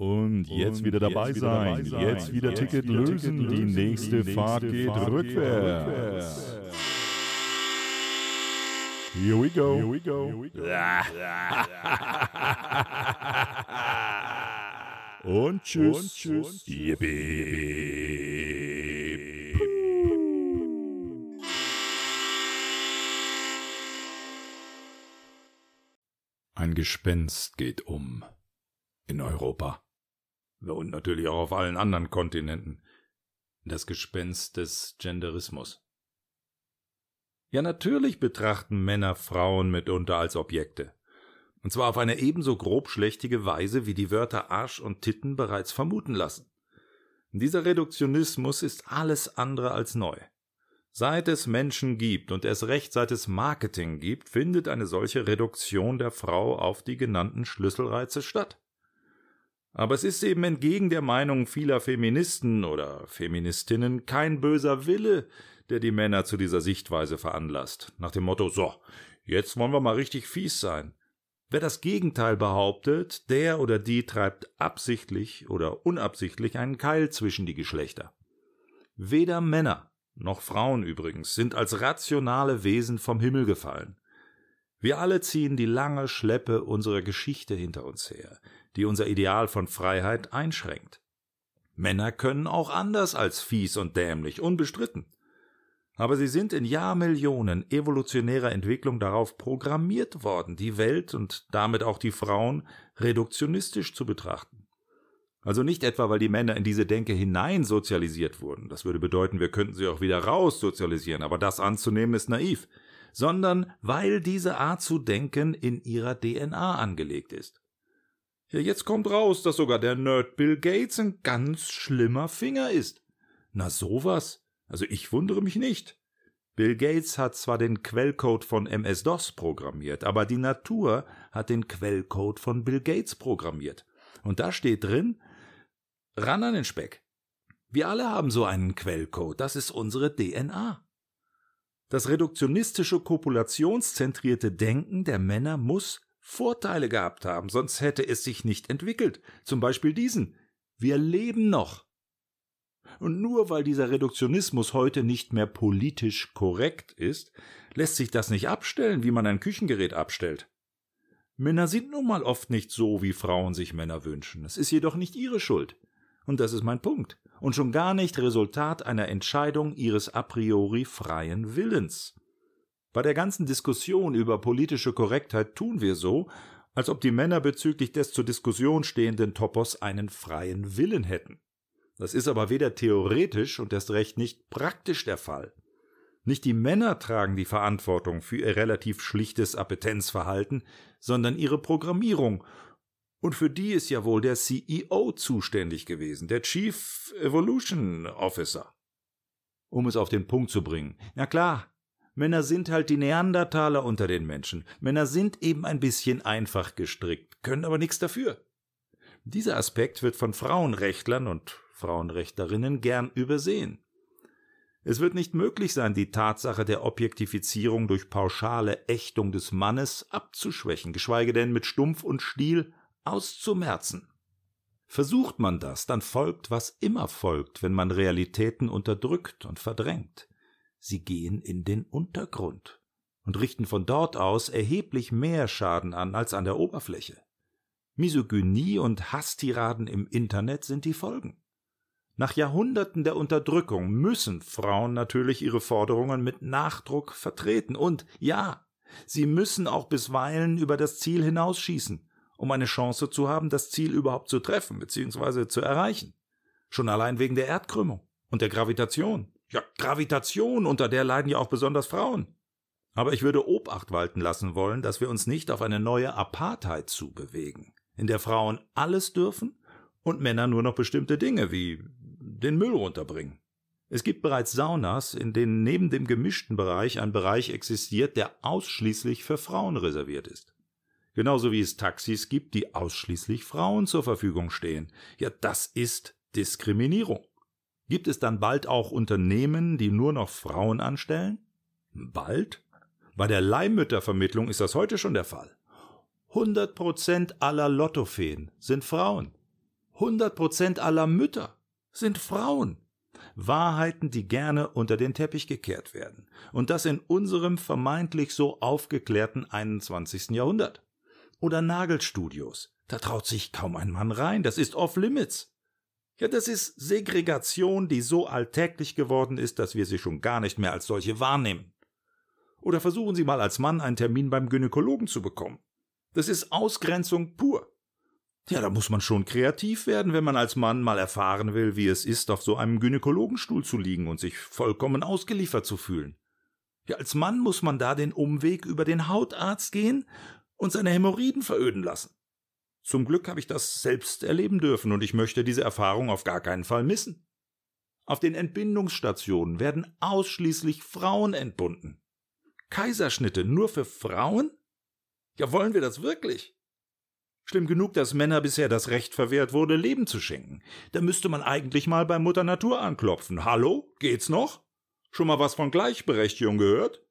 Und jetzt wieder dabei sein, jetzt wieder Ticket lösen, die nächste Fahrt geht rückwärts. Here we go. Here we go. Und tschüss. Und tschüss. Yippie. Ein Gespenst geht um. In Europa. Und natürlich auch auf allen anderen Kontinenten. Das Gespenst des Genderismus. Ja, natürlich betrachten Männer Frauen mitunter als Objekte. Und zwar auf eine ebenso grobschlächtige Weise, wie die Wörter Arsch und Titten bereits vermuten lassen. Dieser Reduktionismus ist alles andere als neu. Seit es Menschen gibt und erst recht seit es Marketing gibt, findet eine solche Reduktion der Frau auf die genannten Schlüsselreize statt. Aber es ist eben entgegen der Meinung vieler Feministen oder Feministinnen kein böser Wille, der die Männer zu dieser Sichtweise veranlasst, nach dem Motto, so, jetzt wollen wir mal richtig fies sein. Wer das Gegenteil behauptet, der oder die treibt absichtlich oder unabsichtlich einen Keil zwischen die Geschlechter. Weder Männer noch Frauen übrigens sind als rationale Wesen vom Himmel gefallen. Wir alle ziehen die lange Schleppe unserer Geschichte hinter uns her, die unser Ideal von Freiheit einschränkt. Männer können auch anders als fies und dämlich, unbestritten. Aber sie sind in Jahrmillionen evolutionärer Entwicklung darauf programmiert worden, die Welt und damit auch die Frauen reduktionistisch zu betrachten. Also nicht etwa, weil die Männer in diese Denke hinein sozialisiert wurden, das würde bedeuten, wir könnten sie auch wieder raus sozialisieren, aber das anzunehmen ist naiv, sondern weil diese Art zu denken in ihrer DNA angelegt ist. Ja, jetzt kommt raus, dass sogar der Nerd Bill Gates ein ganz schlimmer Finger ist. Na sowas. Also ich wundere mich nicht. Bill Gates hat zwar den Quellcode von MS-DOS programmiert, aber die Natur hat den Quellcode von Bill Gates programmiert. Und da steht drin, ran an den Speck. Wir alle haben so einen Quellcode, das ist unsere DNA. Das reduktionistische, kopulationszentrierte Denken der Männer muss Vorteile gehabt haben, sonst hätte es sich nicht entwickelt. Zum Beispiel diesen. Wir leben noch. Und nur weil dieser Reduktionismus heute nicht mehr politisch korrekt ist, lässt sich das nicht abstellen, wie man ein Küchengerät abstellt. Männer sind nun mal oft nicht so, wie Frauen sich Männer wünschen. Es ist jedoch nicht ihre Schuld. Und das ist mein Punkt. Und schon gar nicht Resultat einer Entscheidung ihres a priori freien Willens. Bei der ganzen Diskussion über politische Korrektheit tun wir so, als ob die Männer bezüglich des zur Diskussion stehenden Topos einen freien Willen hätten. Das ist aber weder theoretisch und erst recht nicht praktisch der Fall. Nicht die Männer tragen die Verantwortung für ihr relativ schlichtes Appetenzverhalten, sondern ihre Programmierung. Und für die ist ja wohl der CEO zuständig gewesen, der Chief Evolution Officer. Um es auf den Punkt zu bringen. Ja klar, Männer sind halt die Neandertaler unter den Menschen. Männer sind eben ein bisschen einfach gestrickt, können aber nichts dafür. Dieser Aspekt wird von Frauenrechtlern und Frauenrechtlerinnen gern übersehen. Es wird nicht möglich sein, die Tatsache der Objektifizierung durch pauschale Ächtung des Mannes abzuschwächen, geschweige denn mit Stumpf und Stiel auszumerzen. Versucht man das, dann folgt, was immer folgt, wenn man Realitäten unterdrückt und verdrängt. Sie gehen in den Untergrund und richten von dort aus erheblich mehr Schaden an als an der Oberfläche. Misogynie und Hasstiraden im Internet sind die Folgen. Nach Jahrhunderten der Unterdrückung müssen Frauen natürlich ihre Forderungen mit Nachdruck vertreten und ja, sie müssen auch bisweilen über das Ziel hinausschießen, um eine Chance zu haben, das Ziel überhaupt zu treffen bzw. zu erreichen. Schon allein wegen der Erdkrümmung und der Gravitation. Ja, Gravitation, unter der leiden ja auch besonders Frauen. Aber ich würde Obacht walten lassen wollen, dass wir uns nicht auf eine neue Apartheid zubewegen, in der Frauen alles dürfen und Männer nur noch bestimmte Dinge wie den Müll runterbringen. Es gibt bereits Saunas, in denen neben dem gemischten Bereich ein Bereich existiert, der ausschließlich für Frauen reserviert ist. Genauso wie es Taxis gibt, die ausschließlich Frauen zur Verfügung stehen. Ja, das ist Diskriminierung. Gibt es dann bald auch Unternehmen, die nur noch Frauen anstellen? Bald? Bei der Leihmüttervermittlung ist das heute schon der Fall. 100 Prozent aller Lottofeen sind Frauen. 100 Prozent aller Mütter sind Frauen. Wahrheiten, die gerne unter den Teppich gekehrt werden. Und das in unserem vermeintlich so aufgeklärten 21. Jahrhundert. Oder Nagelstudios. Da traut sich kaum ein Mann rein. Das ist off limits. Ja, das ist Segregation, die so alltäglich geworden ist, dass wir sie schon gar nicht mehr als solche wahrnehmen. Oder versuchen Sie mal als Mann einen Termin beim Gynäkologen zu bekommen. Das ist Ausgrenzung pur. Ja, da muss man schon kreativ werden, wenn man als Mann mal erfahren will, wie es ist, auf so einem Gynäkologenstuhl zu liegen und sich vollkommen ausgeliefert zu fühlen. Ja, als Mann muss man da den Umweg über den Hautarzt gehen und seine Hämorrhoiden veröden lassen. Zum Glück habe ich das selbst erleben dürfen und ich möchte diese Erfahrung auf gar keinen Fall missen. Auf den Entbindungsstationen werden ausschließlich Frauen entbunden. Kaiserschnitte nur für Frauen? Ja, wollen wir das wirklich? Schlimm genug, dass Männer bisher das Recht verwehrt wurde, Leben zu schenken. Da müsste man eigentlich mal bei Mutter Natur anklopfen. Hallo? Geht's noch? Schon mal was von Gleichberechtigung gehört?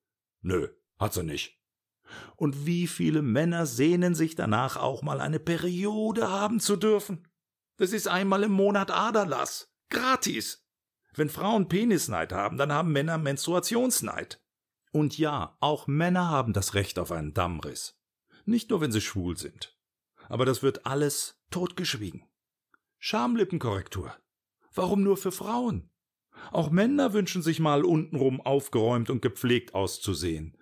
Nö, hat sie nicht. Und wie viele Männer sehnen sich danach, auch mal eine Periode haben zu dürfen? Das ist einmal im Monat Aderlass. Gratis. Wenn Frauen Penisneid haben, dann haben Männer Menstruationsneid. Und ja, auch Männer haben das Recht auf einen Dammriss. Nicht nur, wenn sie schwul sind aber das wird alles totgeschwiegen. Schamlippenkorrektur. Warum nur für Frauen? Auch Männer wünschen sich mal untenrum aufgeräumt und gepflegt auszusehen.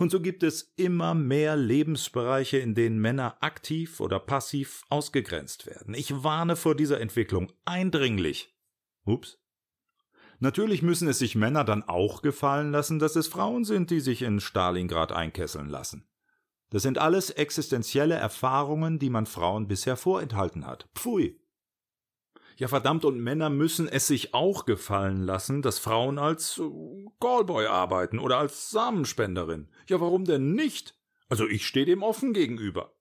Und so gibt es immer mehr Lebensbereiche, in denen Männer aktiv oder passiv ausgegrenzt werden. Ich warne vor dieser Entwicklung eindringlich. Ups. Natürlich müssen es sich Männer dann auch gefallen lassen, dass es Frauen sind, die sich in Stalingrad einkesseln lassen. Das sind alles existenzielle Erfahrungen, die man Frauen bisher vorenthalten hat. Pfui. Ja, verdammt, und Männer müssen es sich auch gefallen lassen, dass Frauen als äh, Callboy arbeiten oder als Samenspenderin. Ja, warum denn nicht? Also ich stehe dem offen gegenüber.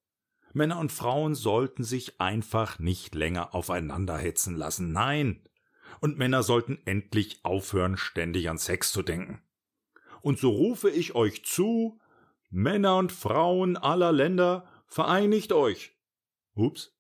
Männer und Frauen sollten sich einfach nicht länger aufeinander hetzen lassen. Nein. Und Männer sollten endlich aufhören, ständig an Sex zu denken. Und so rufe ich euch zu, Männer und Frauen aller Länder, vereinigt euch. Ups.